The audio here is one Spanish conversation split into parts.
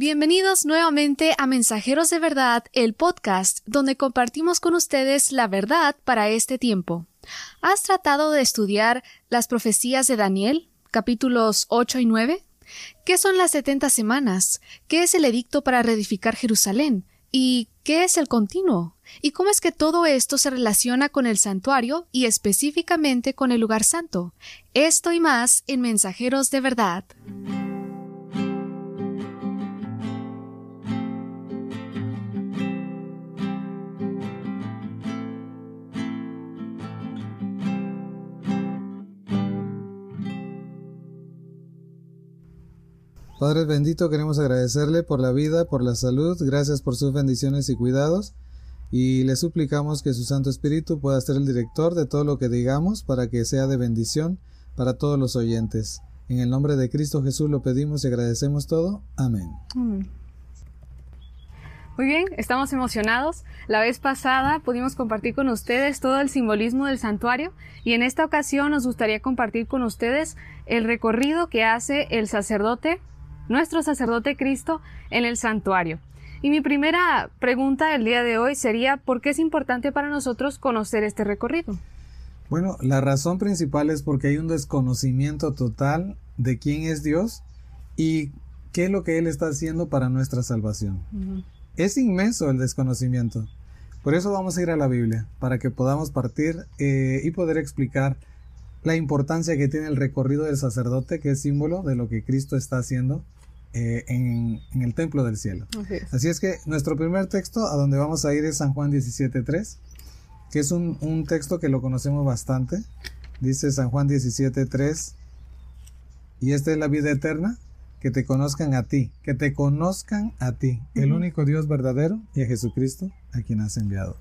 Bienvenidos nuevamente a Mensajeros de Verdad, el podcast donde compartimos con ustedes la verdad para este tiempo. ¿Has tratado de estudiar las profecías de Daniel, capítulos 8 y 9? ¿Qué son las setenta semanas? ¿Qué es el edicto para reedificar Jerusalén? ¿Y qué es el continuo? ¿Y cómo es que todo esto se relaciona con el santuario y específicamente con el lugar santo? Esto y más en Mensajeros de Verdad. Padre bendito, queremos agradecerle por la vida, por la salud, gracias por sus bendiciones y cuidados, y le suplicamos que su Santo Espíritu pueda ser el director de todo lo que digamos para que sea de bendición para todos los oyentes. En el nombre de Cristo Jesús lo pedimos y agradecemos todo. Amén. Muy bien, estamos emocionados. La vez pasada pudimos compartir con ustedes todo el simbolismo del santuario y en esta ocasión nos gustaría compartir con ustedes el recorrido que hace el sacerdote nuestro sacerdote Cristo en el santuario. Y mi primera pregunta del día de hoy sería, ¿por qué es importante para nosotros conocer este recorrido? Bueno, la razón principal es porque hay un desconocimiento total de quién es Dios y qué es lo que Él está haciendo para nuestra salvación. Es inmenso el desconocimiento. Por eso vamos a ir a la Biblia, para que podamos partir eh, y poder explicar la importancia que tiene el recorrido del sacerdote, que es símbolo de lo que Cristo está haciendo eh, en, el templo del cielo. Así es. que nuestro primer texto a donde vamos a ir es San Juan 17.3, que es un, un, texto que lo conocemos bastante. Dice San Juan 17.3, y esta es la vida eterna, que te conozcan a ti, que te conozcan a ti, el único Dios verdadero y a Jesucristo a quien has enviado.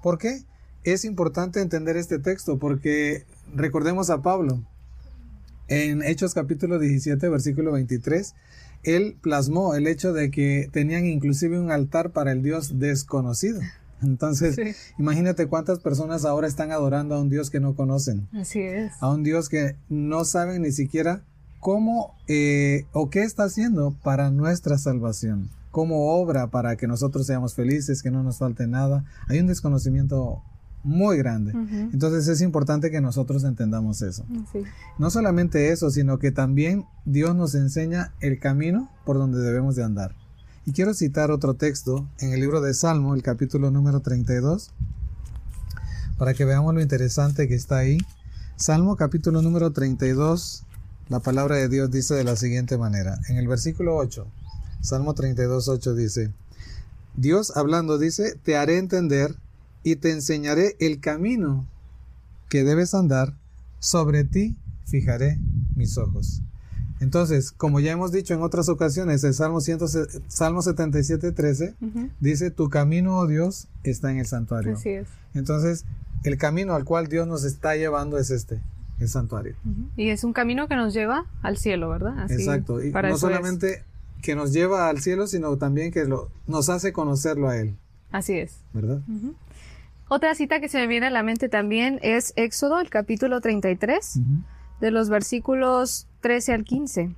¿Por qué? Es importante entender este texto porque recordemos a Pablo. En Hechos capítulo 17, versículo 23, él plasmó el hecho de que tenían inclusive un altar para el Dios desconocido. Entonces, imagínate cuántas personas ahora están adorando a un Dios que no conocen. Así es. A un Dios que no saben ni siquiera cómo eh, o qué está haciendo para nuestra salvación. Cómo obra para que nosotros seamos felices, que no nos falte nada. Hay un desconocimiento muy grande. Entonces es importante que nosotros entendamos eso. No solamente eso, sino que también Dios nos enseña el camino por donde debemos de andar. Y quiero citar otro texto en el libro de Salmo, el capítulo número 32, para que veamos lo interesante que está ahí. Salmo capítulo número 32, la palabra de Dios dice de la siguiente manera. En el versículo 8, Salmo 32, 8 dice, Dios hablando dice, te haré entender y te enseñaré el camino que debes andar, sobre ti fijaré mis ojos. Entonces, como ya hemos dicho en otras ocasiones, el Salmo, 100, Salmo 77, 13 dice, tu camino, oh Dios, está en el santuario. Así es. Entonces, el camino al cual Dios nos está llevando es este, el santuario. Y es un camino que nos lleva al cielo, ¿verdad? Exacto. Y no solamente que nos lleva al cielo, sino también que lo, nos hace conocerlo a Él. Así es. ¿Verdad? Otra cita que se me viene a la mente también es Éxodo, el capítulo 33, de los versículos 13 al 15,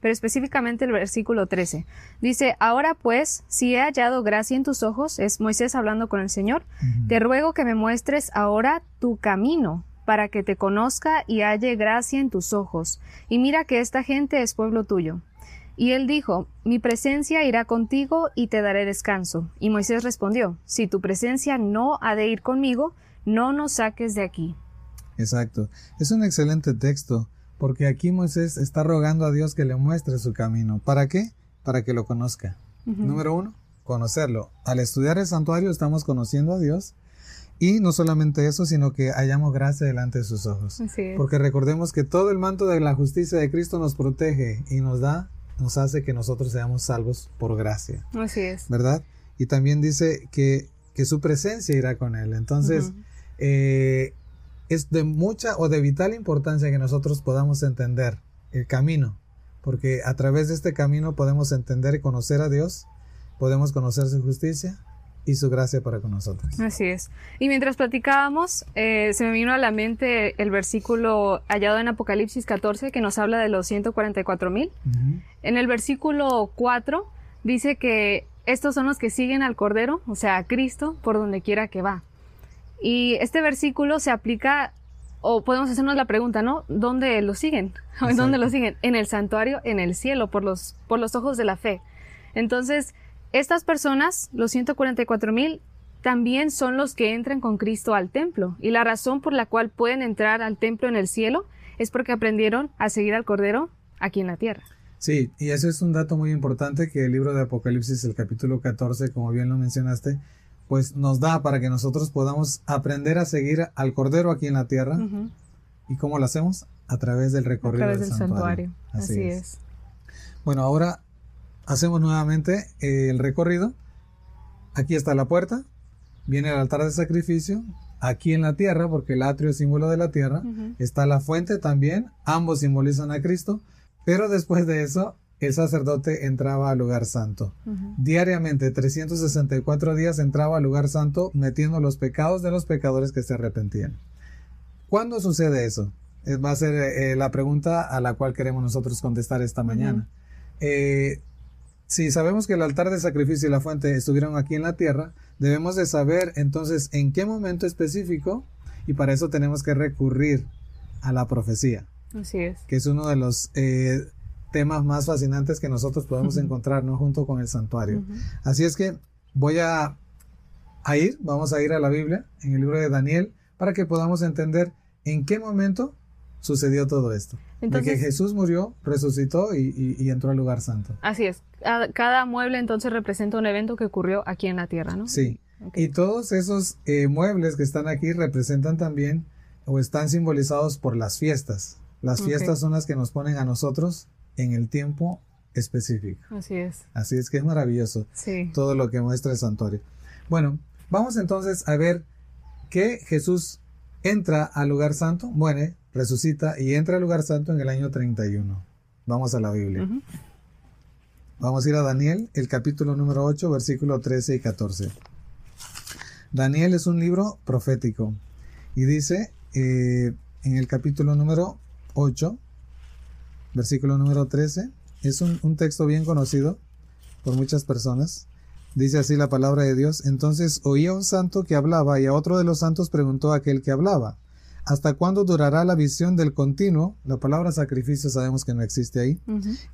pero específicamente el versículo 13. Dice, ahora pues, si he hallado gracia en tus ojos, es Moisés hablando con el Señor, te ruego que me muestres ahora tu camino para que te conozca y halle gracia en tus ojos. Y mira que esta gente es pueblo tuyo. Y él dijo, Mi presencia irá contigo y te daré descanso. Y Moisés respondió, Si tu presencia no ha de ir conmigo, no nos saques de aquí. Exacto. Es un excelente texto, porque aquí Moisés está rogando a Dios que le muestre su camino. ¿Para qué? Para que lo conozca. Número uno, conocerlo. Al estudiar el santuario estamos conociendo a Dios. Y no solamente eso, sino que hallamos gracia delante de sus ojos. Porque recordemos que todo el manto de la justicia de Cristo nos protege y nos da nos hace que nosotros seamos salvos por gracia. Así es. ¿Verdad? Y también dice que, que su presencia irá con él. Entonces, eh, es de mucha o de vital importancia que nosotros podamos entender el camino, porque a través de este camino podemos entender y conocer a Dios, podemos conocer su justicia y su gracia para con nosotros. Así es. Y mientras platicábamos, eh, se me vino a la mente el versículo hallado en Apocalipsis 14 que nos habla de los 144 mil. En el versículo 4 dice que estos son los que siguen al Cordero, o sea, a Cristo, por donde quiera que va. Y este versículo se aplica, o podemos hacernos la pregunta, ¿no? ¿Dónde lo siguen? ¿En dónde lo siguen? En el santuario, en el cielo, por los, por los ojos de la fe. Entonces, estas personas, los 144 mil, también son los que entran con Cristo al templo. Y la razón por la cual pueden entrar al templo en el cielo es porque aprendieron a seguir al Cordero aquí en la tierra. Sí, y eso es un dato muy importante que el libro de Apocalipsis, el capítulo 14, como bien lo mencionaste, pues nos da para que nosotros podamos aprender a seguir al Cordero aquí en la tierra. ¿Y cómo lo hacemos? A través del recorrido a través del, santuario. Así, es. Bueno, ahora hacemos nuevamente eh, el recorrido. Aquí está la puerta, viene el altar de sacrificio, aquí en la tierra, porque el atrio es símbolo de la tierra, está la fuente también, ambos simbolizan a Cristo, pero después de eso el sacerdote entraba al lugar santo. Diariamente, 364 días entraba al lugar santo metiendo los pecados de los pecadores que se arrepentían. ¿Cuándo sucede eso? Va a ser eh, la pregunta a la cual queremos nosotros contestar esta mañana. Eh, si sabemos que el altar de sacrificio y la fuente estuvieron aquí en la tierra, debemos de saber entonces en qué momento específico y para eso tenemos que recurrir a la profecía. Así es. Que es uno de los eh, temas más fascinantes que nosotros podemos encontrar, ¿no? Junto con el santuario. Así es que voy a, a ir, vamos a ir a la Biblia, en el libro de Daniel, para que podamos entender en qué momento sucedió todo esto. de que Jesús murió, resucitó y, entró al lugar santo. Así es. Cada mueble entonces representa un evento que ocurrió aquí en la tierra, ¿no? Sí. Y todos esos eh, muebles que están aquí representan también o están simbolizados por las fiestas. Las fiestas son las que nos ponen a nosotros en el tiempo específico. Así es. Así es que es maravilloso sí. todo lo que muestra el santuario. Bueno, vamos entonces a ver que Jesús entra al lugar santo, muere, resucita y entra al lugar santo en el año 31. Vamos a la Biblia. Vamos a ir a Daniel, el capítulo número 8, versículo 13 y 14. Daniel es un libro profético y dice eh, en el capítulo número 8, versículo número 13, es un, un texto bien conocido por muchas personas. Dice así la palabra de Dios. Entonces oía un santo que hablaba y a otro de los santos preguntó a aquel que hablaba. ¿Hasta cuándo durará la visión del continuo? La palabra sacrificio sabemos que no existe ahí.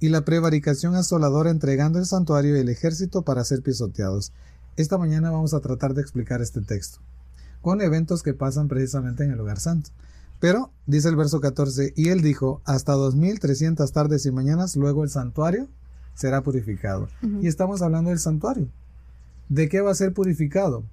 Y la prevaricación asoladora entregando el santuario y el ejército para ser pisoteados. Esta mañana vamos a tratar de explicar este texto, con eventos que pasan precisamente en el lugar santo. Pero, dice el verso 14, y él dijo, hasta 2300 tardes y mañanas, luego el santuario será purificado. Y estamos hablando del santuario. ¿De qué va a ser purificado?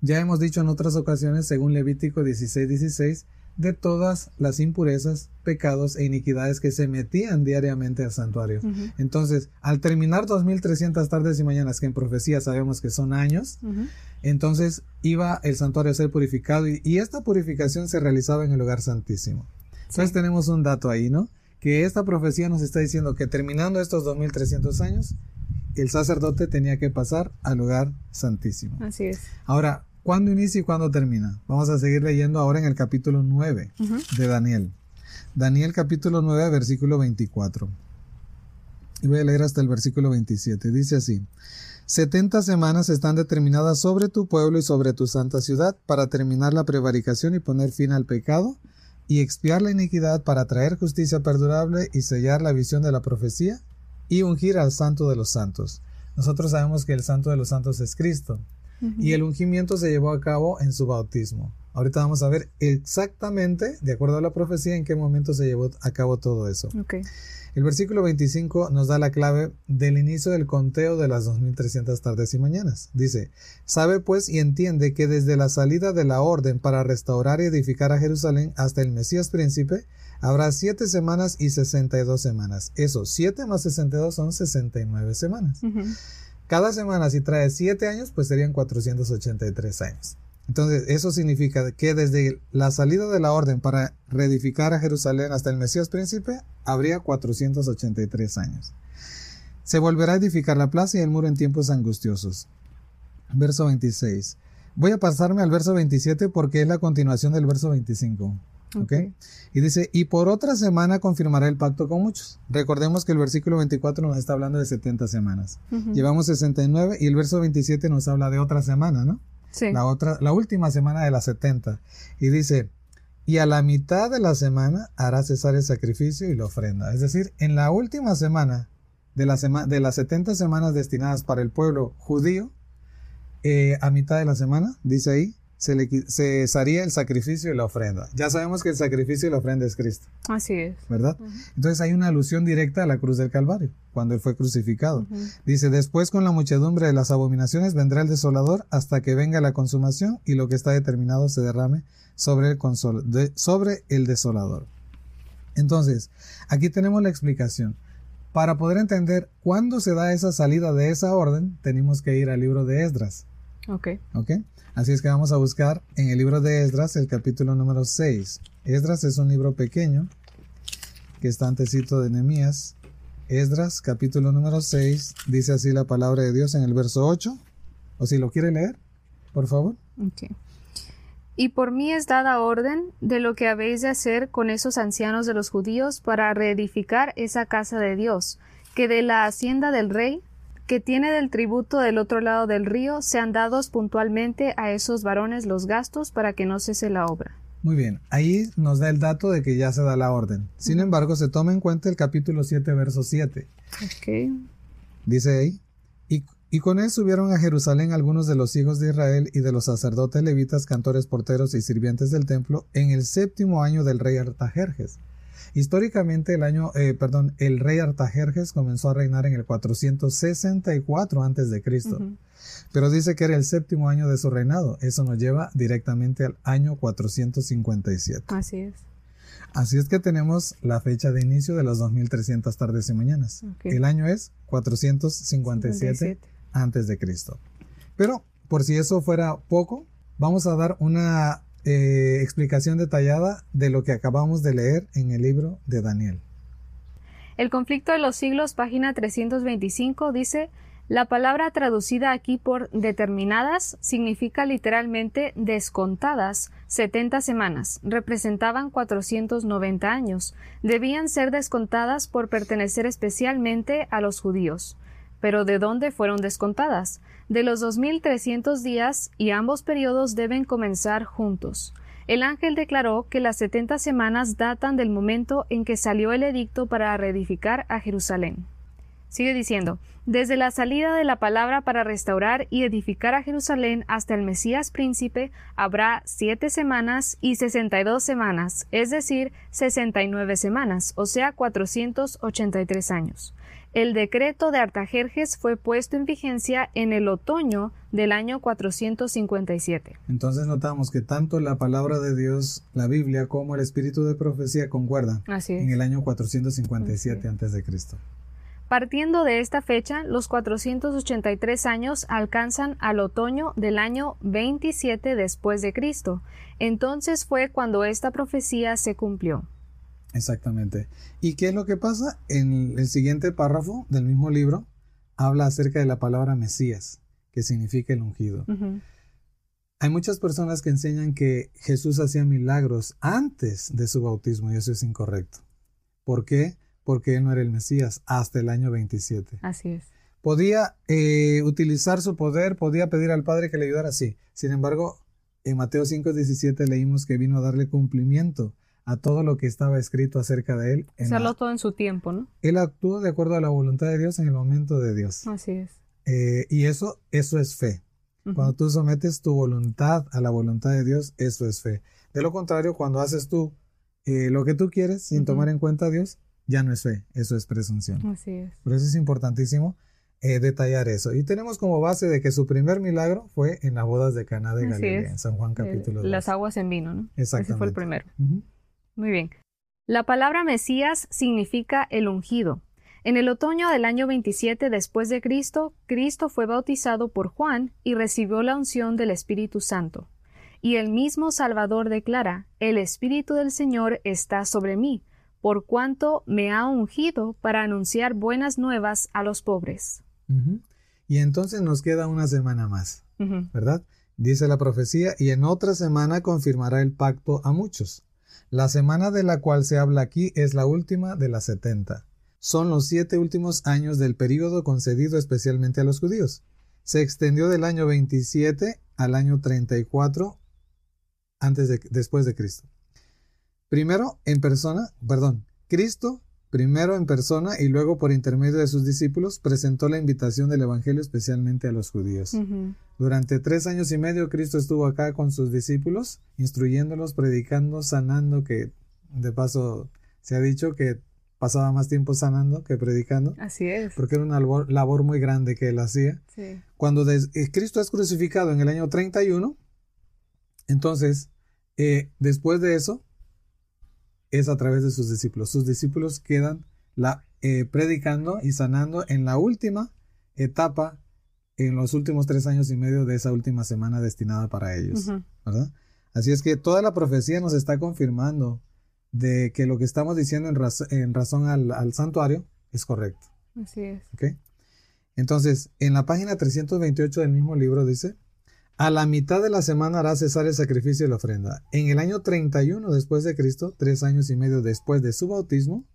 Ya hemos dicho en otras ocasiones, según Levítico 16:16, 16, de todas las impurezas, pecados e iniquidades que se metían diariamente al santuario. Entonces, al terminar 2300 tardes y mañanas, que en profecía sabemos que son años, entonces iba el santuario a ser purificado y, esta purificación se realizaba en el lugar santísimo. Entonces tenemos un dato ahí, ¿no? Que esta profecía nos está diciendo que terminando estos 2300 años, el sacerdote tenía que pasar al lugar santísimo. Así es. Ahora, ¿cuándo inicia y cuándo termina? Vamos a seguir leyendo ahora en el capítulo 9 de Daniel. Daniel capítulo 9, versículo 24. Y voy a leer hasta el versículo 27. Dice así. 70 semanas están determinadas sobre tu pueblo y sobre tu santa ciudad para terminar la prevaricación y poner fin al pecado y expiar la iniquidad para traer justicia perdurable y sellar la visión de la profecía y ungir al santo de los santos. Nosotros sabemos que el santo de los santos es Cristo y el ungimiento se llevó a cabo en su bautismo. Ahorita vamos a ver exactamente, de acuerdo a la profecía, en qué momento se llevó a cabo todo eso. El versículo 25 nos da la clave del inicio del conteo de las 2300 tardes y mañanas. Dice, sabe pues y entiende que desde la salida de la orden para restaurar y edificar a Jerusalén hasta el Mesías príncipe, Habrá siete semanas y 62 semanas. Eso, 7 más 62 son 69 semanas. Cada semana, si trae 7 años, pues serían 483 años. Entonces, eso significa que desde la salida de la orden para reedificar a Jerusalén hasta el Mesías príncipe, habría 483 años. Se volverá a edificar la plaza y el muro en tiempos angustiosos. Verso 26. Voy a pasarme al verso 27 porque es la continuación del verso 25. ¿Okay? Y dice, y por otra semana confirmará el pacto con muchos. Recordemos que el versículo 24 nos está hablando de 70 semanas. Llevamos 69 y el verso 27 nos habla de otra semana, ¿no? Sí. La, otra, la última semana de las 70. Y dice, y a la mitad de la semana hará cesar el sacrificio y la ofrenda. Es decir, en la última semana de, la de las 70 semanas destinadas para el pueblo judío, eh, a mitad de la semana, dice ahí, se le cesaría el sacrificio y la ofrenda. Ya sabemos que el sacrificio y la ofrenda es Cristo. Así es. ¿Verdad? Entonces hay una alusión directa a la cruz del Calvario, cuando Él fue crucificado. Dice, después con la muchedumbre de las abominaciones vendrá el desolador hasta que venga la consumación y lo que está determinado se derrame sobre el, sobre el desolador. Entonces, aquí tenemos la explicación. Para poder entender cuándo se da esa salida de esa orden, tenemos que ir al libro de Esdras. Ok. Ok. Así es que vamos a buscar en el libro de Esdras el capítulo número 6. Esdras es un libro pequeño que está antecito de Nehemías. Esdras, capítulo número 6, dice así la palabra de Dios en el verso 8. O si lo quiere leer, por favor. Ok. Y por mí es dada orden de lo que habéis de hacer con esos ancianos de los judíos para reedificar esa casa de Dios, que de la hacienda del rey que tiene del tributo del otro lado del río sean dados puntualmente a esos varones los gastos para que no cese la obra. Muy bien, ahí nos da el dato de que ya se da la orden. Sin embargo, se toma en cuenta el capítulo 7, verso 7. Ok. Dice ahí, y, y con él subieron a Jerusalén algunos de los hijos de Israel y de los sacerdotes levitas, cantores, porteros y sirvientes del templo en el séptimo año del rey Artajerjes Históricamente el año, eh, perdón, el rey Artajerjes comenzó a reinar en el 464 antes de Cristo. Pero dice que era el séptimo año de su reinado. Eso nos lleva directamente al año 457. Así es. Así es que tenemos la fecha de inicio de las 2300 tardes y mañanas. El año es 457 antes de Cristo. Pero por si eso fuera poco, vamos a dar una eh, explicación detallada de lo que acabamos de leer en el libro de Daniel. El conflicto de los siglos, página 325, dice, la palabra traducida aquí por determinadas significa literalmente descontadas 70 semanas, representaban 490 años, debían ser descontadas por pertenecer especialmente a los judíos. Pero ¿de dónde fueron descontadas? De los 2300 días y ambos periodos deben comenzar juntos. El ángel declaró que las 70 semanas datan del momento en que salió el edicto para reedificar a Jerusalén. Sigue diciendo, desde la salida de la palabra para restaurar y edificar a Jerusalén hasta el Mesías príncipe habrá siete semanas y sesenta y dos semanas, es decir, sesenta y nueve semanas, o sea, cuatrocientos ochenta y tres años. El decreto de Artajerjes fue puesto en vigencia en el otoño del año 457. Entonces notamos que tanto la palabra de Dios, la Biblia, como el espíritu de profecía concuerdan en el año 457 a.C. Partiendo de esta fecha, los 483 años alcanzan al otoño del año 27 después de Cristo. Entonces fue cuando esta profecía se cumplió. Exactamente. ¿Y qué es lo que pasa? En el siguiente párrafo del mismo libro habla acerca de la palabra Mesías, que significa el ungido. Hay muchas personas que enseñan que Jesús hacía milagros antes de su bautismo y eso es incorrecto. ¿Por qué? Porque él no era el Mesías hasta el año 27. Así es. Podía eh, utilizar su poder, podía pedir al Padre que le ayudara, sí. Sin embargo, en Mateo 5:17 leímos que vino a darle cumplimiento a todo lo que estaba escrito acerca de él. Hacerlo todo en su tiempo, ¿no? Él actuó de acuerdo a la voluntad de Dios en el momento de Dios. Así es. Eh, y eso, eso es fe. Cuando tú sometes tu voluntad a la voluntad de Dios, eso es fe. De lo contrario, cuando haces tú eh, lo que tú quieres sin tomar en cuenta a Dios, ya no es fe, eso es presunción. Así es. Por eso es importantísimo eh, detallar eso. Y tenemos como base de que su primer milagro fue en las bodas de Caná de Galilea, en San Juan capítulo 2. Las aguas en vino, ¿no? Exactamente. Ese fue el primero. Muy bien. La palabra Mesías significa el ungido. En el otoño del año 27 después de Cristo, Cristo fue bautizado por Juan y recibió la unción del Espíritu Santo. Y el mismo Salvador declara, El Espíritu del Señor está sobre mí, por cuanto me ha ungido para anunciar buenas nuevas a los pobres. Y entonces nos queda una semana más, ¿verdad? Dice la profecía, y en otra semana confirmará el pacto a muchos La semana de la cual se habla aquí es la última de las setenta. Son los siete últimos años del período concedido especialmente a los judíos. Se extendió del año 27 al año 34 antes de, después de Cristo. Primero en persona, perdón, Cristo primero en persona y luego por intermedio de sus discípulos, presentó la invitación del Evangelio especialmente a los judíos. Durante tres años y medio Cristo estuvo acá con sus discípulos, instruyéndolos, predicando, sanando, que de paso se ha dicho que pasaba más tiempo sanando que predicando. Así es. Porque era una labor, muy grande que él hacía. Cuando eh, Cristo es crucificado en el año 31, entonces, eh, después de eso, es a través de sus discípulos. Sus discípulos quedan la, eh, predicando y sanando en la última etapa, en los últimos tres años y medio de esa última semana destinada para ellos. ¿verdad? Así es que toda la profecía nos está confirmando de que lo que estamos diciendo en, razón al, santuario es correcto. Así es. Entonces, en la página 328 del mismo libro dice, a la mitad de la semana hará cesar el sacrificio y la ofrenda. En el año 31 después de Cristo, tres años y medio después de su bautismo,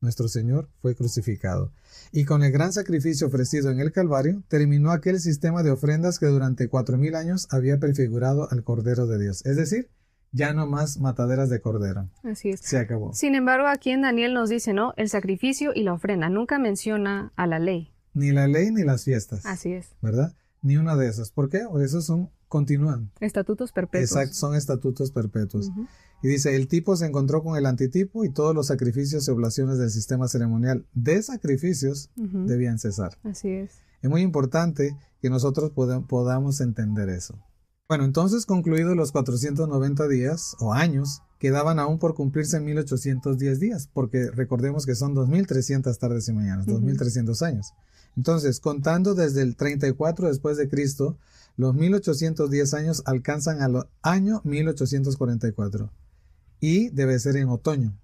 nuestro Señor fue crucificado. Y con el gran sacrificio ofrecido en el Calvario, terminó aquel sistema de ofrendas que durante cuatro mil años había prefigurado al Cordero de Dios. Es decir, ya no más mataderas de cordero. Así es. Se acabó. Sin embargo, aquí en Daniel nos dice, ¿no? El sacrificio y la ofrenda. Nunca menciona a la ley. Ni la ley ni las fiestas. Así es. ¿Verdad? Ni una de esas. ¿Por qué? O esos son, continúan. Estatutos perpetuos. Exacto, son estatutos perpetuos. Y dice, el tipo se encontró con el antitipo y todos los sacrificios y oblaciones del sistema ceremonial de sacrificios debían cesar. Así es. Es muy importante que nosotros podamos entender eso. Bueno, entonces concluidos los 490 días o años, quedaban aún por cumplirse 1810 días, porque recordemos que son 2300 tardes y mañanas, 2300 años. Entonces, contando desde el 34 después de Cristo, los 1810 años alcanzan al año 1844. Y debe ser en otoño,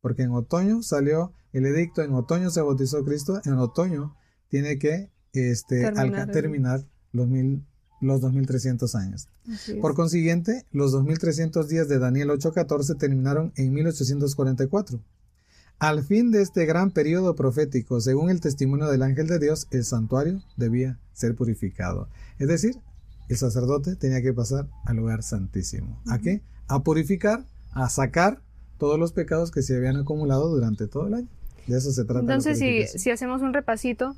porque en otoño salió el edicto, en otoño se bautizó Cristo, en otoño tiene que este, terminar, los, mil, los 2300 años. Por consiguiente, los 2300 días de Daniel 8:14 terminaron en 1844. Al fin de este gran periodo profético, según el testimonio del ángel de Dios, el santuario debía ser purificado. Es decir, el sacerdote tenía que pasar al lugar santísimo. ¿A qué? A purificar, a sacar todos los pecados que se habían acumulado durante todo el año. De eso se trata. Entonces, si, si hacemos un repasito,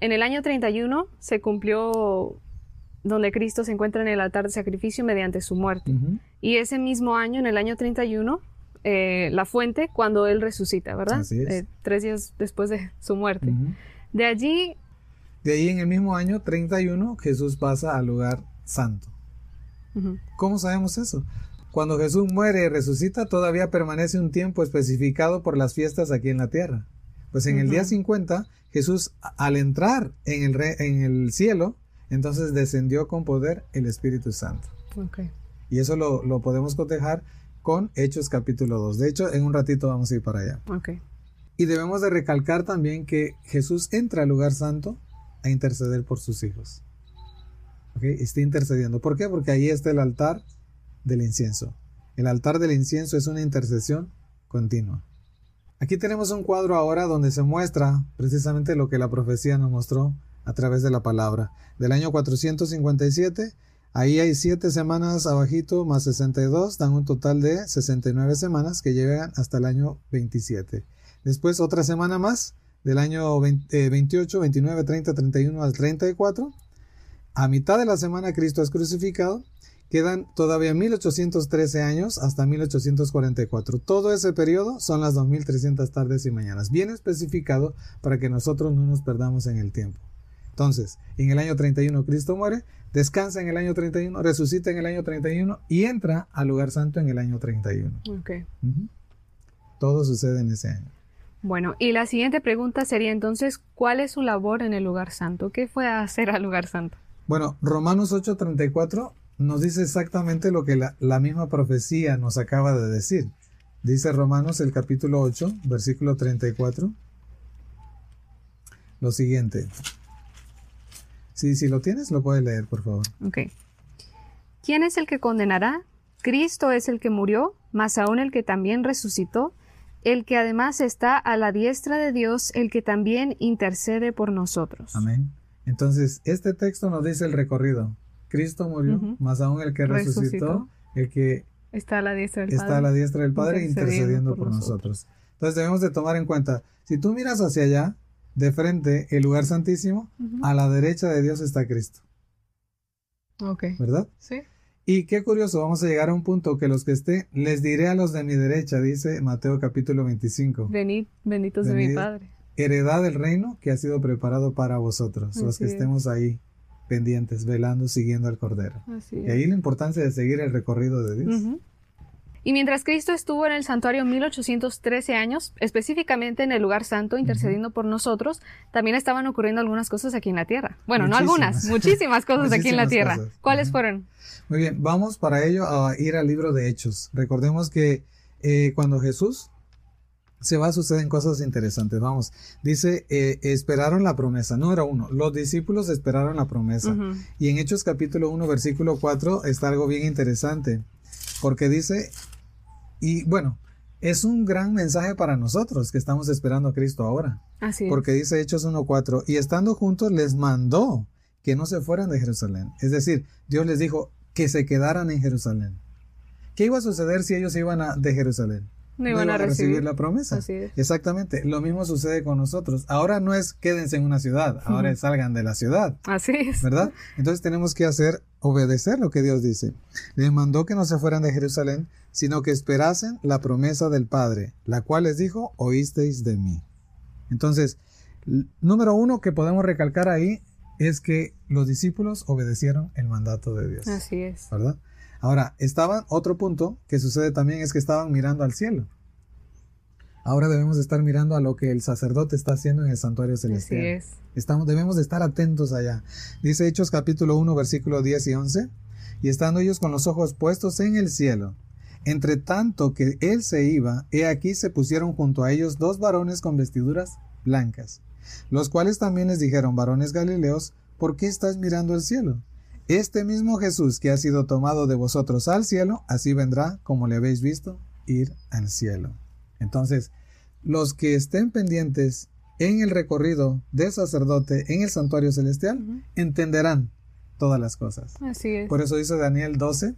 en el año 31 se cumplió donde Cristo se encuentra en el altar de sacrificio mediante su muerte. Y ese mismo año, en el año 31, eh, la fuente cuando él resucita, ¿verdad? Eh, tres días después de su muerte. De allí... De ahí en el mismo año 31 Jesús pasa al lugar santo. ¿Cómo sabemos eso? Cuando Jesús muere y resucita, todavía permanece un tiempo especificado por las fiestas aquí en la tierra. Pues en el día 50, Jesús, al entrar en el, en el cielo, entonces descendió con poder el Espíritu Santo. Y eso lo, lo podemos cotejar con Hechos capítulo 2. De hecho, en un ratito vamos a ir para allá. Y debemos de recalcar también que Jesús entra al lugar santo a interceder por sus hijos. Está intercediendo. ¿Por qué? Porque ahí está el altar del incienso. El altar del incienso es una intercesión continua. Aquí tenemos un cuadro ahora donde se muestra precisamente lo que la profecía nos mostró a través de la palabra. Del año 457 Ahí hay 7 semanas abajito más 62, dan un total de 69 semanas que llegan hasta el año 27. Después otra semana más, del año 28, 29, 30, 31 al 34. A mitad de la semana Cristo es crucificado. Quedan todavía 1813 años hasta 1844. Todo ese periodo son las 2300 tardes y mañanas, bien especificado para que nosotros no nos perdamos en el tiempo. Entonces, en el año 31 Cristo muere, descansa en el año 31, resucita en el año 31 y entra al lugar santo en el año 31. Okay. Todo sucede en ese año. Bueno, y la siguiente pregunta sería entonces, ¿cuál es su labor en el lugar santo? ¿Qué fue a hacer al lugar santo? Bueno, Romanos 8:34 nos dice exactamente lo que la, la, misma profecía nos acaba de decir. Dice Romanos el capítulo 8, versículo 34, lo siguiente. Sí, si lo tienes, lo puedes leer, por favor. Ok. ¿Quién es el que condenará? Cristo es el que murió, más aún el que también resucitó, el que además está a la diestra de Dios, el que también intercede por nosotros. Amén. Entonces, este texto nos dice el recorrido. Cristo murió, más aún el que resucitó, el que está a la diestra del está Padre, a la diestra del Padre intercediendo, por, nosotros. Entonces debemos de tomar en cuenta, si tú miras hacia allá, de frente, el lugar santísimo, a la derecha de Dios está Cristo. Ok. ¿Verdad? Sí. Y qué curioso, vamos a llegar a un punto que los que esté, les diré a los de mi derecha, dice Mateo capítulo 25. Venid, benditos de mi Padre. Heredad del reino que ha sido preparado para vosotros, los que estemos ahí pendientes, velando, siguiendo al Cordero. y ahí la importancia de seguir el recorrido de Dios. Y mientras Cristo estuvo en el santuario 1813 años, específicamente en el lugar santo, intercediendo por nosotros, también estaban ocurriendo algunas cosas aquí en la tierra. Bueno, no algunas, muchísimas cosas aquí en la tierra. ¿Cuáles fueron? Muy bien, vamos para ello a ir al libro de Hechos. Recordemos que eh, cuando Jesús se va, suceden cosas interesantes. Vamos, dice, eh, esperaron la promesa. Número uno, los discípulos esperaron la promesa. Y en Hechos capítulo 1, versículo 4 está algo bien interesante. Porque dice, y bueno, es un gran mensaje para nosotros que estamos esperando a Cristo ahora. Así es. Porque dice Hechos 1.4, y estando juntos les mandó que no se fueran de Jerusalén. Es decir, Dios les dijo que se quedaran en Jerusalén. ¿Qué iba a suceder si ellos iban a, de Jerusalén? No iban, a, recibir. la promesa. Así es. Exactamente. Lo mismo sucede con nosotros. Ahora no es quédense en una ciudad, ahora salgan de la ciudad. Así es. ¿Verdad? Entonces tenemos que hacer, obedecer lo que Dios dice. Les mandó que no se fueran de Jerusalén, sino que esperasen la promesa del Padre, la cual les dijo, oísteis de mí. Entonces, número uno que podemos recalcar ahí es que los discípulos obedecieron el mandato de Dios. Así es. ¿Verdad? Ahora, estaban, otro punto que sucede también es que estaban mirando al cielo. Ahora debemos estar mirando a lo que el sacerdote está haciendo en el santuario celestial. Así es. Estamos, debemos de estar atentos allá. Dice Hechos capítulo 1, versículo 10 y 11. Y estando ellos con los ojos puestos en el cielo, entre tanto que él se iba, he aquí se pusieron junto a ellos dos varones con vestiduras blancas, los cuales también les dijeron, varones galileos, ¿por qué estás mirando al cielo? Este mismo Jesús que ha sido tomado de vosotros al cielo, así vendrá como le habéis visto ir al cielo. Entonces, los que estén pendientes en el recorrido del sacerdote en el santuario celestial, entenderán todas las cosas. Así es. Por eso dice Daniel 12,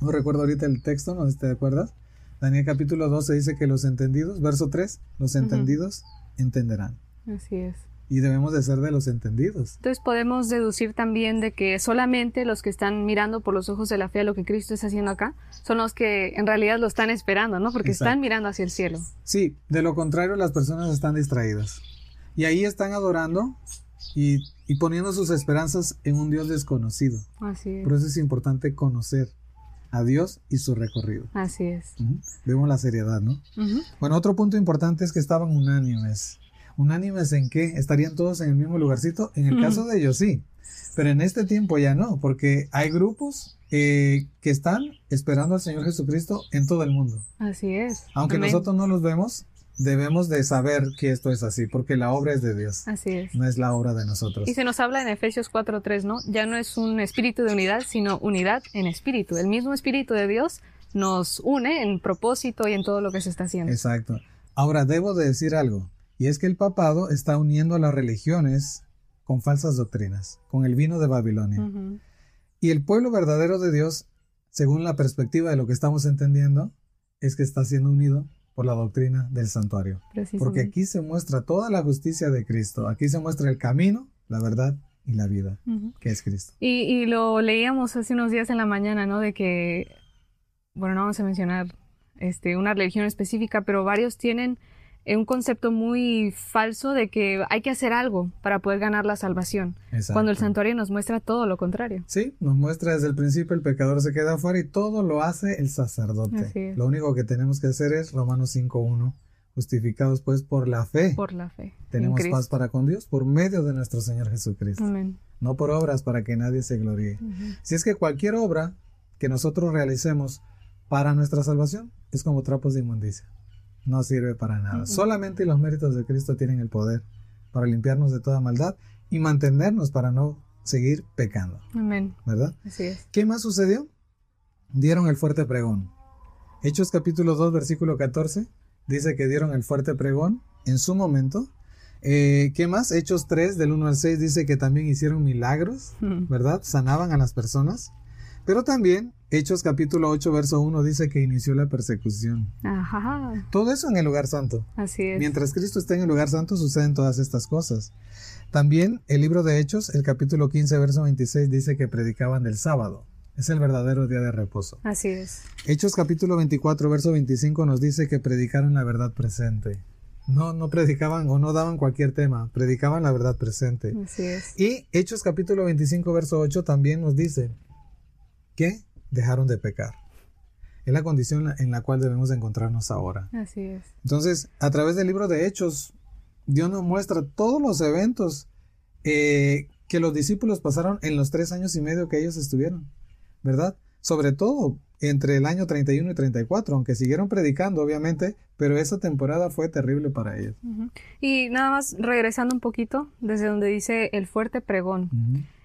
no recuerdo ahorita el texto, no sé si te acuerdas. Daniel capítulo 12 dice que los entendidos, verso 3, los entendidos entenderán. Así es y debemos de ser de los entendidos. Entonces podemos deducir también de que solamente los que están mirando por los ojos de la fe a lo que Cristo está haciendo acá son los que en realidad lo están esperando, ¿no? Porque están mirando hacia el cielo. Sí, de lo contrario las personas están distraídas. Y ahí están adorando y, poniendo sus esperanzas en un Dios desconocido. Así es. Por eso es importante conocer a Dios y su recorrido. Así es. Vemos la seriedad, ¿no? Bueno, otro punto importante es que estaban unánimes unánimes en qué? ¿Estarían todos en el mismo lugarcito? En el caso de ellos sí, pero en este tiempo ya no, porque hay grupos eh, que están esperando al Señor Jesucristo en todo el mundo. Así es. Aunque nosotros no los vemos, debemos de saber que esto es así, porque la obra es de Dios. Así es. No es la obra de nosotros. Y se nos habla en Efesios 4.3, ¿no? Ya no es un espíritu de unidad, sino unidad en espíritu. El mismo espíritu de Dios nos une en propósito y en todo lo que se está haciendo. Exacto. Ahora, debo de decir algo. Y es que el papado está uniendo a las religiones con falsas doctrinas, con el vino de Babilonia. Y el pueblo verdadero de Dios, según la perspectiva de lo que estamos entendiendo, es que está siendo unido por la doctrina del santuario. Porque aquí se muestra toda la justicia de Cristo, aquí se muestra el camino, la verdad y la vida, que es Cristo. Y, y, lo leíamos hace unos días en la mañana, ¿no? De que, bueno, no vamos a mencionar este, una religión específica, pero varios tienen un concepto muy falso de que hay que hacer algo para poder ganar la salvación. Cuando el santuario nos muestra todo lo contrario. Sí, nos muestra desde el principio el pecador se queda afuera y todo lo hace el sacerdote. Lo único que tenemos que hacer es Romanos 5.1. Justificados pues por la fe. Por la fe. Tenemos paz para con Dios por medio de nuestro Señor Jesucristo. Amén. No por obras para que nadie se gloríe. Si es que cualquier obra que nosotros realicemos para nuestra salvación es como trapos de inmundicia no sirve para nada. Solamente los méritos de Cristo tienen el poder para limpiarnos de toda maldad y mantenernos para no seguir pecando. Amén. ¿Verdad? Así es. ¿Qué más sucedió? dieron el fuerte pregón. Hechos capítulo 2, versículo 14, dice que dieron el fuerte pregón en su momento. Eh, ¿Qué más? Hechos 3, del 1 al 6, dice que también hicieron milagros, ¿verdad? Sanaban a las personas. Pero también Hechos capítulo 8, verso 1 dice que inició la persecución. Ajá. Todo eso en el lugar santo. Así es. Mientras Cristo está en el lugar santo suceden todas estas cosas. También el libro de Hechos, el capítulo 15, verso 26, dice que predicaban del sábado. Es el verdadero día de reposo. Así es. Hechos capítulo 24, verso 25 nos dice que predicaron la verdad presente. No, no predicaban o no daban cualquier tema, predicaban la verdad presente. Así es. Y Hechos capítulo 25, verso 8 también nos dice que dejaron de pecar. Es la condición en la cual debemos encontrarnos ahora. Así es. Entonces, a través del libro de Hechos, Dios nos muestra todos los eventos eh, que los discípulos pasaron en los tres años y medio que ellos estuvieron, ¿verdad? Sobre todo entre el año 31 y 34, aunque siguieron predicando, obviamente, pero esa temporada fue terrible para ellos. Y nada más regresando un poquito, desde donde dice el fuerte pregón.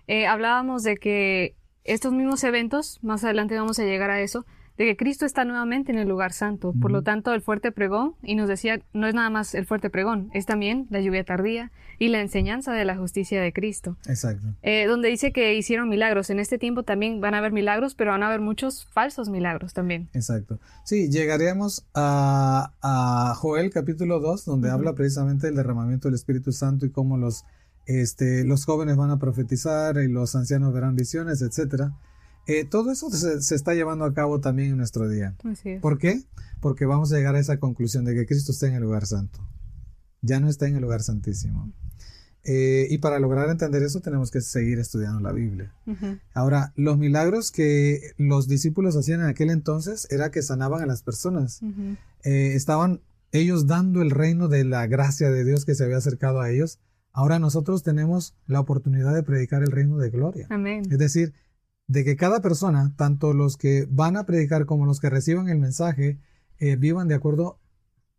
Eh, hablábamos de que estos mismos eventos, más adelante vamos a llegar a eso, de que Cristo está nuevamente en el lugar santo. Por lo tanto, el fuerte pregón, y nos decía, no es nada más el fuerte pregón, es también la lluvia tardía y la enseñanza de la justicia de Cristo. Exacto. Eh, donde dice que hicieron milagros. En este tiempo también van a haber milagros, pero van a haber muchos falsos milagros también. Exacto. Sí, llegaríamos a, Joel capítulo 2, donde habla precisamente del derramamiento del Espíritu Santo y cómo los, este, los jóvenes van a profetizar y los ancianos verán visiones, etcétera. Eh, todo eso se, está llevando a cabo también en nuestro día. ¿Por qué? Porque vamos a llegar a esa conclusión de que Cristo está en el lugar santo. Ya no está en el lugar santísimo. Eh, y para lograr entender eso tenemos que seguir estudiando la Biblia. Ahora, los milagros que los discípulos hacían en aquel entonces era que sanaban a las personas. Eh, estaban ellos dando el reino de la gracia de Dios que se había acercado a ellos. Ahora nosotros tenemos la oportunidad de predicar el reino de gloria. Amén. Es decir, de que cada persona, tanto los que van a predicar como los que reciban el mensaje, eh, vivan de acuerdo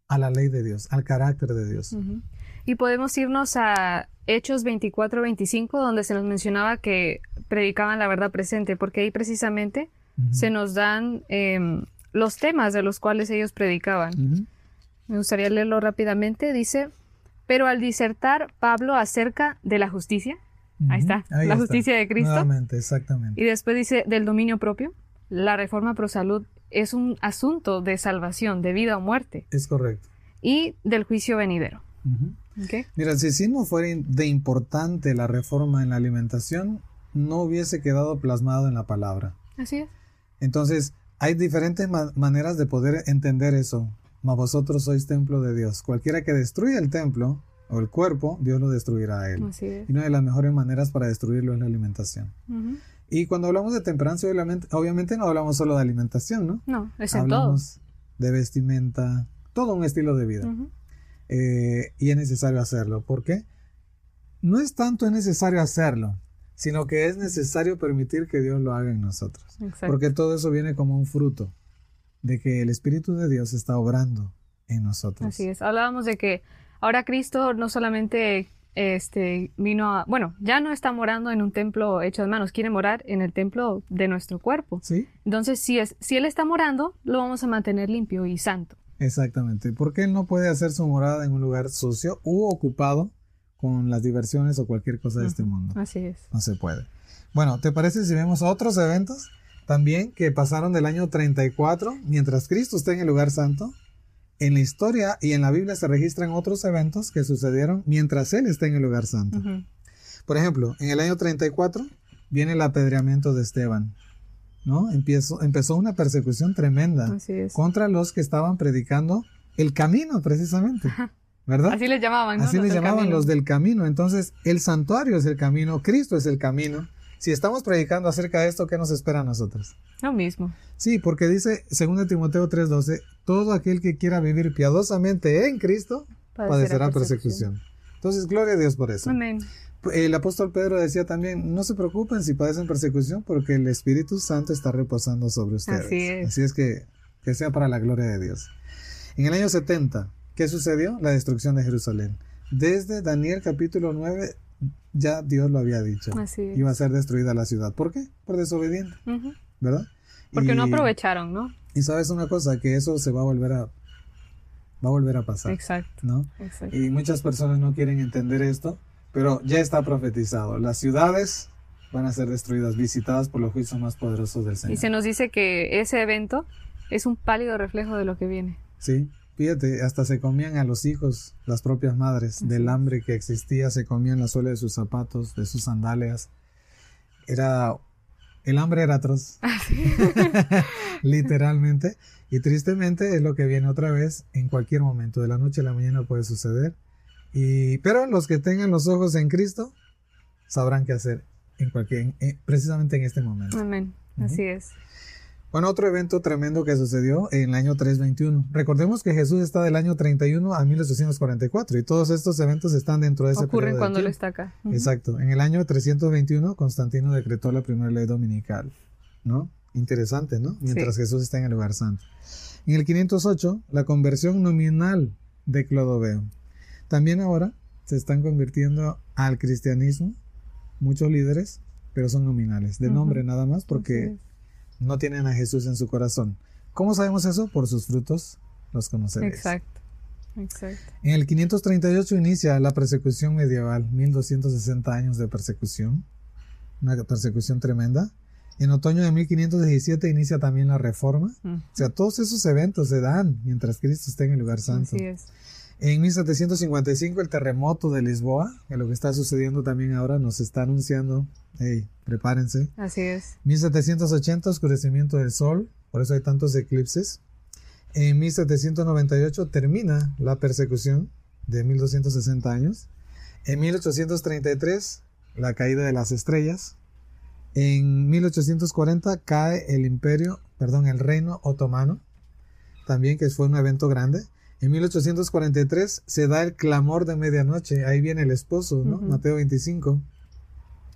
a la ley de Dios, al carácter de Dios. Y podemos irnos a Hechos 24-25, donde se nos mencionaba que predicaban la verdad presente, porque ahí precisamente se nos dan em, los temas de los cuales ellos predicaban. Me gustaría leerlo rápidamente. Dice, pero al disertar Pablo acerca de la justicia, Ahí está, la justicia de Cristo. Nuevamente, exactamente. Y después dice del dominio propio. La reforma pro salud es un asunto de salvación, de vida o muerte. Es correcto. Y del juicio venidero. Mira, si, si no fuera de importante la reforma en la alimentación, no hubiese quedado plasmado en la palabra. Así es. Entonces, hay diferentes maneras de poder entender eso. Mas vosotros sois templo de Dios. Cualquiera que destruya el templo o el cuerpo, Dios lo destruirá a él. Y una de las mejores maneras para destruirlo es la alimentación. Y cuando hablamos de temperancia, obviamente, no hablamos solo de alimentación, ¿no? No, es en hablamos de vestimenta, todo un estilo de vida. Eh, y es necesario hacerlo. ¿Por qué? No es tanto es necesario hacerlo, sino que es necesario permitir que Dios lo haga en nosotros. Porque todo eso viene como un fruto de que el Espíritu de Dios está obrando en nosotros. Así es. Hablábamos de que Ahora Cristo no solamente este, vino a, bueno, ya no está morando en un templo hecho de manos, quiere morar en el templo de nuestro cuerpo. Sí. Entonces, si, es, si Él está morando, lo vamos a mantener limpio y santo. Exactamente, porque Él no puede hacer su morada en un lugar sucio u ocupado con las diversiones o cualquier cosa de este mundo. Así es. No se puede. Bueno, ¿te parece si vemos otros eventos también que pasaron del año 34 mientras Cristo está en el lugar santo? en la historia y en la Biblia se registran otros eventos que sucedieron mientras él está en el lugar santo. Por ejemplo, en el año 34 viene el apedreamiento de Esteban. ¿no? Empezó, empezó una persecución tremenda contra los que estaban predicando el camino, precisamente. ¿Verdad? Así les llamaban. Así les llamaban los del camino. Entonces, el santuario es el camino, Cristo es el camino. Si estamos predicando acerca de esto, ¿qué nos espera a nosotros? Lo mismo. Sí, porque dice 2 Timoteo 3:12, todo aquel que quiera vivir piadosamente en Cristo padecerá, persecución. Entonces, gloria a Dios por eso. Amén. El apóstol Pedro decía también, no se preocupen si padecen persecución porque el Espíritu Santo está reposando sobre ustedes. Así es. Así es que, que sea para la gloria de Dios. En el año 70, ¿qué sucedió? La destrucción de Jerusalén. Desde Daniel capítulo 9 ya Dios lo había dicho. Así Iba a ser destruida la ciudad. ¿Por qué? Por desobediente. ¿Verdad? Porque no Y- aprovecharon, ¿no? Y sabes una cosa, que eso se va a volver a, va a volver a pasar, Exacto, ¿no? exacto. Y muchas personas no quieren entender esto, pero ya está profetizado. Las ciudades van a ser destruidas, visitadas por los juicios más poderosos del Y Señor. se nos dice que ese evento es un pálido reflejo de lo que viene. Sí, fíjate, hasta se comían a los hijos, las propias madres, Así del hambre que existía, se comían la suela de sus zapatos, de sus sandalias. Era, el hambre era atroz, literalmente. Y tristemente es lo que viene otra vez en cualquier momento, de la noche a la mañana puede suceder. Y, pero los que tengan los ojos en Cristo sabrán qué hacer en cualquier, en- precisamente en este momento. Amén. Así es. Bueno, otro evento tremendo que sucedió en el año 321. Recordemos que Jesús está del año 31 a 1844 y todos estos eventos están dentro de ese Ocurren periodo cuando Él tiempo. está acá. Exacto. En el año 321 Constantino decretó la primera ley dominical, ¿no? Interesante, ¿no? Mientras Jesús está en el lugar santo. En el 508 la conversión nominal de Clodoveo. También ahora se están convirtiendo al cristianismo muchos líderes, pero son nominales, de nombre nada más, porque. No tienen a Jesús en su corazón. ¿Cómo sabemos eso? Por sus frutos los conoceréis. Exacto. Exacto. En el 538 inicia la persecución medieval, 1260 años de persecución, una persecución tremenda. En otoño de 1517 inicia también la reforma. Mm. O sea, todos esos eventos se dan mientras Cristo está en el lugar santo. Así es. En 1755 el terremoto de Lisboa, que lo que está sucediendo también ahora nos está anunciando, hey, prepárense. Así es. 1780 oscurecimiento del sol, por eso hay tantos eclipses. En 1798 termina la persecución de 1260 años. En 1833 la caída de las estrellas. En 1840 cae el imperio, perdón, el reino otomano, también que fue un evento grande. En 1843 se da el clamor de medianoche, ahí viene el esposo, ¿no? Mateo 25.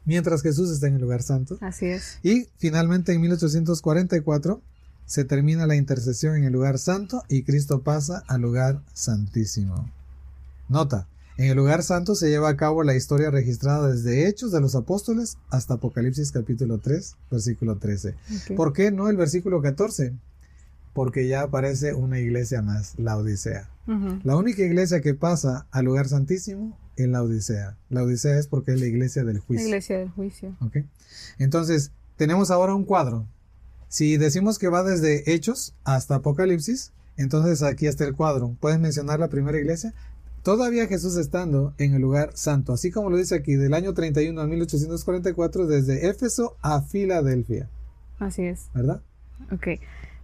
Mientras Jesús está en el lugar santo. Así es. Y finalmente en 1844 se termina la intercesión en el lugar santo y Cristo pasa al lugar santísimo. Nota, en el lugar santo se lleva a cabo la historia registrada desde Hechos de los Apóstoles hasta Apocalipsis capítulo 3, versículo 13. Ok. ¿Por qué no el versículo 14? Porque ya aparece una iglesia más, la Odisea. La única iglesia que pasa al lugar santísimo es la Odisea. La Odisea es porque es la iglesia del La juicio. iglesia del juicio. ¿ok? Entonces, tenemos ahora un cuadro. Si decimos que va desde Hechos hasta Apocalipsis, entonces aquí está el cuadro. ¿Puedes mencionar la primera iglesia? Todavía Jesús estando en el lugar santo, así como lo dice aquí, del año 31 a 1844, desde Éfeso a Filadelfia, Así es. ¿verdad? Ok.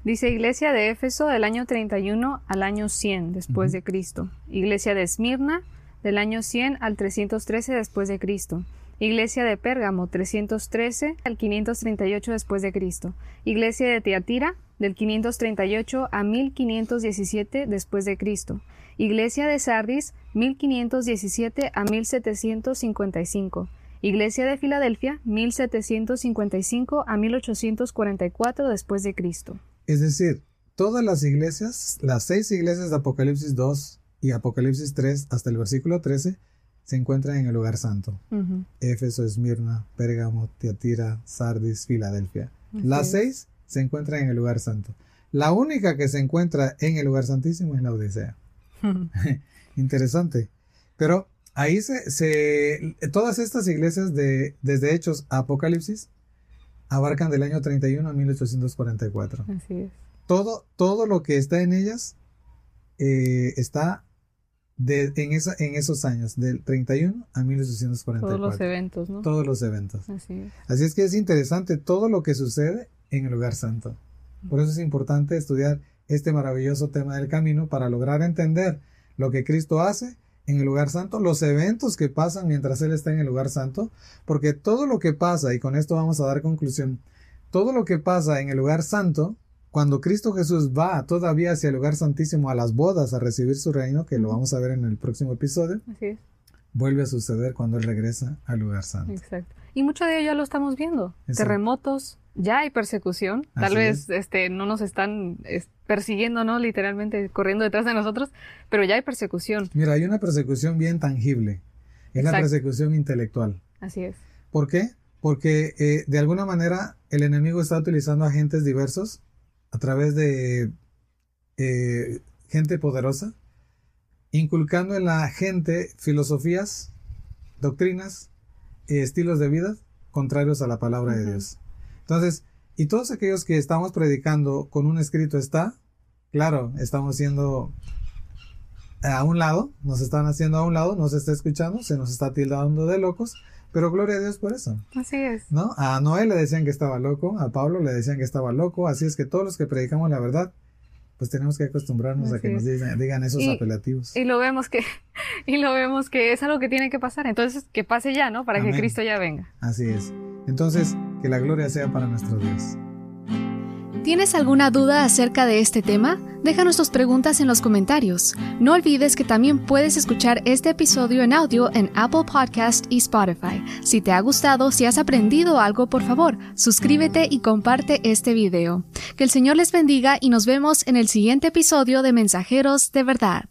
Dice Iglesia de Éfeso del año 31 al año 100 después de Cristo. Iglesia de Esmirna del año 100 al 313 después de Cristo. Iglesia de Pérgamo 313 al 538 después de Cristo. Iglesia de Teatira del 538 a 1517 después de Cristo. Iglesia de Sardis 1517 a 1755. Iglesia de Filadelfia 1755 a 1844 después de Cristo. Es decir, todas las iglesias, las seis iglesias de Apocalipsis 2 y Apocalipsis 3 hasta el versículo 13, se encuentran en el lugar santo. Éfeso, Esmirna, Pérgamo, Tiatira, Sardis, Filadelfia. Las seis se encuentran en el lugar santo. La única que se encuentra en el lugar santísimo es la Odisea. Interesante. Pero ahí se, se- todas estas iglesias de desde Hechos a Apocalipsis abarcan del año 31 a 1844. Así es. Todo, todo lo que está en ellas eh, está de, en, esa, en esos años, del 31 a 1844. Todos los eventos, ¿no? Todos los eventos. Así es. Así es que es interesante todo lo que sucede en el lugar santo. Por eso es importante estudiar este maravilloso tema del camino para lograr entender lo que Cristo hace en el lugar santo, los eventos que pasan mientras Él está en el lugar santo, porque todo lo que pasa, y con esto vamos a dar conclusión, todo lo que pasa en el lugar santo, cuando Cristo Jesús va todavía hacia el lugar santísimo a las bodas a recibir su reino, que lo vamos a ver en el próximo episodio, Así es. vuelve a suceder cuando Él regresa al lugar santo. Exacto. Y mucho de ello ya lo estamos viendo. Exacto. Terremotos, ya hay persecución. Tal Así vez este, no nos están es, persiguiendo, ¿no? Literalmente corriendo detrás de nosotros, pero ya hay persecución. Mira, hay una persecución bien tangible. Es la persecución intelectual. Así es. ¿Por qué? Porque eh, de alguna manera el enemigo está utilizando agentes diversos a través de eh, gente poderosa, inculcando en la gente filosofías, doctrinas estilos de vida contrarios a la palabra de Dios. Entonces, y todos aquellos que estamos predicando con un escrito está, claro, estamos siendo a un lado, nos están haciendo a un lado, nos está escuchando, se nos está tildando de locos, pero gloria a Dios por eso. Así es. ¿No? A Noé le decían que estaba loco, a Pablo le decían que estaba loco, así es que todos los que predicamos la verdad, pues tenemos que acostumbrarnos a que nos digan, esos apelativos. Y lo vemos que y lo vemos que es algo que tiene que pasar, entonces que pase ya, ¿no? Para que Cristo ya venga. Así es. Entonces, que la gloria sea para nuestro Dios. ¿Tienes alguna duda acerca de este tema? Déjanos tus preguntas en los comentarios. No olvides que también puedes escuchar este episodio en audio en Apple Podcast y Spotify. Si te ha gustado, si has aprendido algo, por favor, suscríbete y comparte este video. Que el Señor les bendiga y nos vemos en el siguiente episodio de Mensajeros de Verdad.